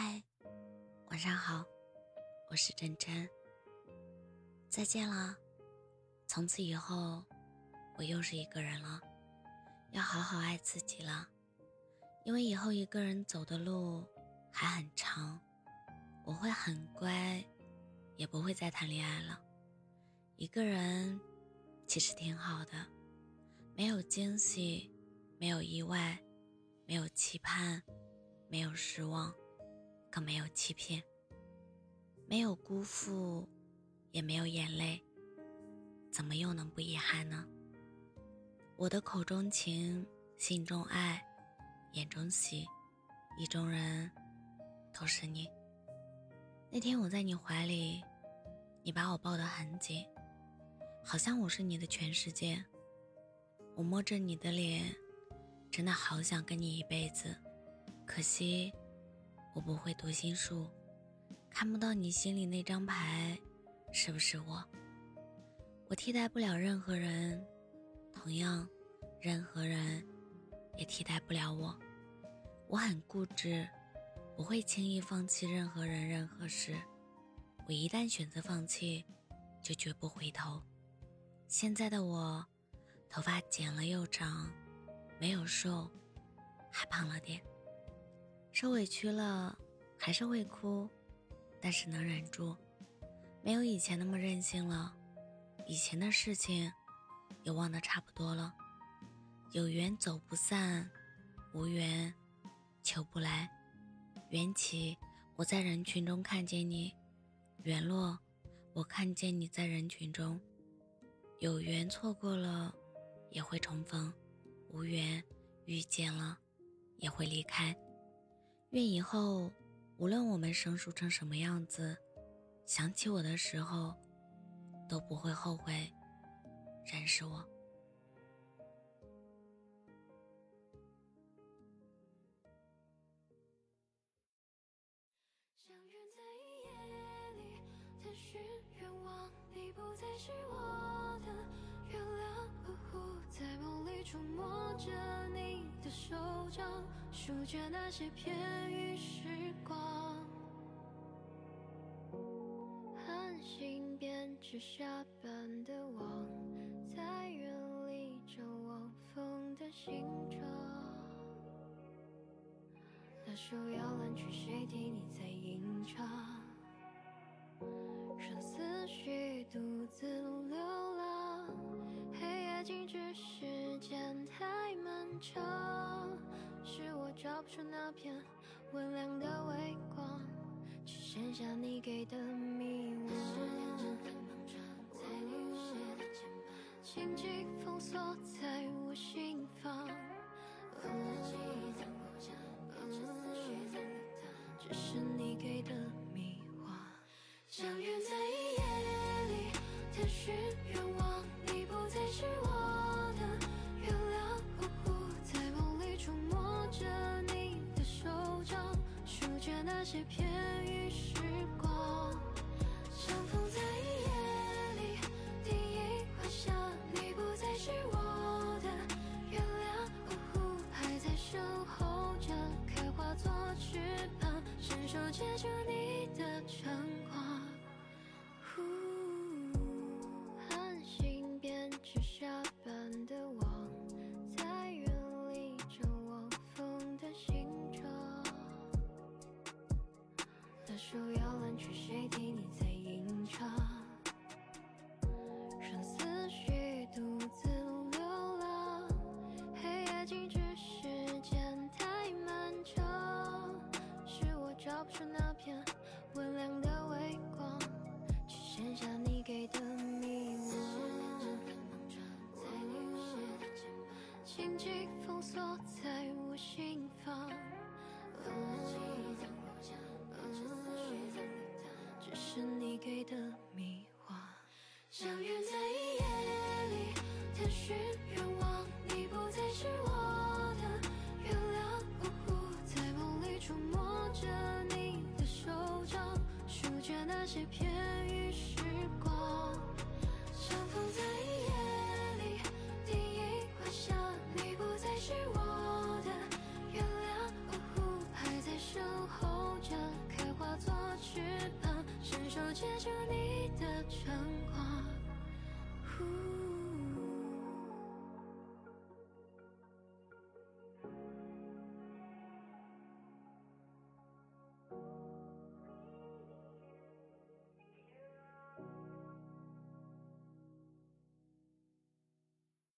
嗨，晚上好，我是真真。再见了，从此以后，我又是一个人了，要好好爱自己了，因为以后一个人走的路还很长，我会很乖，也不会再谈恋爱了。一个人其实挺好的，没有惊喜，没有意外，没有期盼，没有失望。没有欺骗，没有辜负，也没有眼泪，怎么又能不遗憾呢？我的口中情，心中爱，眼中喜，意中人，都是你。那天我在你怀里，你把我抱得很紧，好像我是你的全世界。我摸着你的脸，真的好想跟你一辈子，可惜。我不会读心术，看不到你心里那张牌，是不是我？我替代不了任何人，同样，任何人也替代不了我。我很固执，不会轻易放弃任何人、任何事。我一旦选择放弃，就绝不回头。现在的我，头发剪了又长，没有瘦，还胖了点。受委屈了，还是会哭，但是能忍住，没有以前那么任性了。以前的事情，也忘得差不多了。有缘走不散，无缘求不来。缘起，我在人群中看见你；缘落，我看见你在人群中。有缘错过了，也会重逢；无缘遇见了，也会离开。愿以后，无论我们生疏成什么样子，想起我的时候，都不会后悔认识我。在，梦里触摸着手掌。数着那些片语时光，寒星编织下般的网，在远离张望风的形状。那首摇篮曲，谁替你在吟唱？让思绪独自流浪，出那片温凉的微光，只剩下你给的迷惘。情景封锁在我心那些片语时光，相逢在夜里，第一晚霞，你不再是我的月亮，还在守候着，开花作翅膀，伸手接住你的晨光。寒情景封锁在我心房。只是你给的迷惘，相约在夜里，探寻愿望，你不再是我的。月亮，在梦里触摸着你的手掌，数着那些片语。接住你的晨光呼